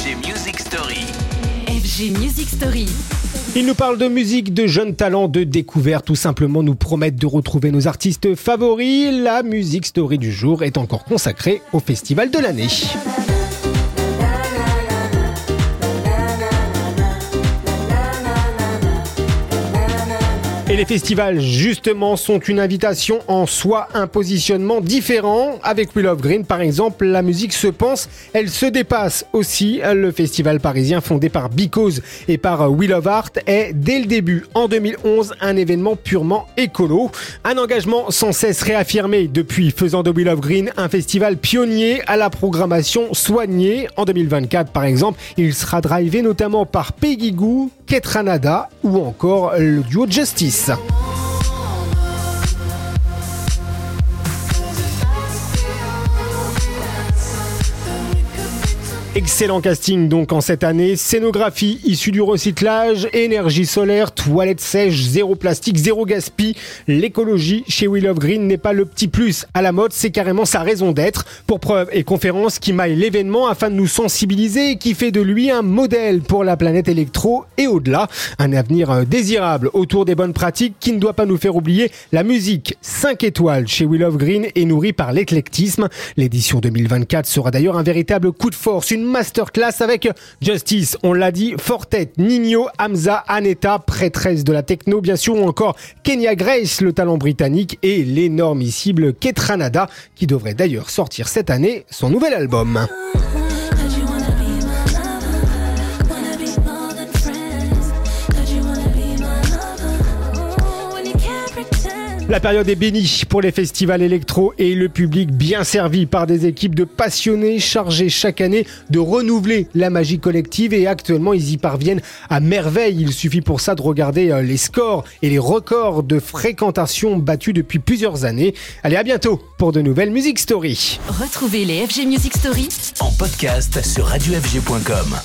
FG Music Story. FG Music Story. Ils nous parlent de musique, de jeunes talents, de découvertes, tout simplement nous promettent de retrouver nos artistes favoris. La Music Story du jour est encore consacrée au Festival de l'année. Et les festivals, justement, sont une invitation en soi, un positionnement différent. Avec Will of Green, par exemple, la musique se pense, elle se dépasse aussi. Le festival parisien fondé par Because et par Will of Art est, dès le début, en 2011, un événement purement écolo. Un engagement sans cesse réaffirmé depuis faisant de Will of Green un festival pionnier à la programmation soignée. En 2024, par exemple, il sera drivé notamment par Peggy Goo, Ketranada ou encore le duo Justice. Excellent casting donc en cette année. Scénographie issue du recyclage, énergie solaire, toilettes sèches, zéro plastique, zéro gaspille. L'écologie chez Will of Green n'est pas le petit plus à la mode, c'est carrément sa raison d'être. Pour preuve et conférence qui maille l'événement afin de nous sensibiliser et qui fait de lui un modèle pour la planète électro et au-delà. Un avenir euh, désirable autour des bonnes pratiques qui ne doit pas nous faire oublier la musique 5 étoiles chez Will of Green est nourrie par l'éclectisme. L'édition 2024 sera d'ailleurs un véritable coup de force, une masterclass avec Justice, on l'a dit, Fortet, Nino, Hamza, Aneta, prêtresse de la techno bien sûr, ou encore Kenya Grace, le talent britannique, et l'énormissime Ketranada, qui devrait d'ailleurs sortir cette année son nouvel album. La période est bénie pour les festivals électro et le public bien servi par des équipes de passionnés chargés chaque année de renouveler la magie collective et actuellement ils y parviennent à merveille. Il suffit pour ça de regarder euh, les scores et les records de fréquentation battus depuis plusieurs années. Allez à bientôt pour de nouvelles Music Story. Retrouvez les FG Music Story En podcast sur radiofg.com.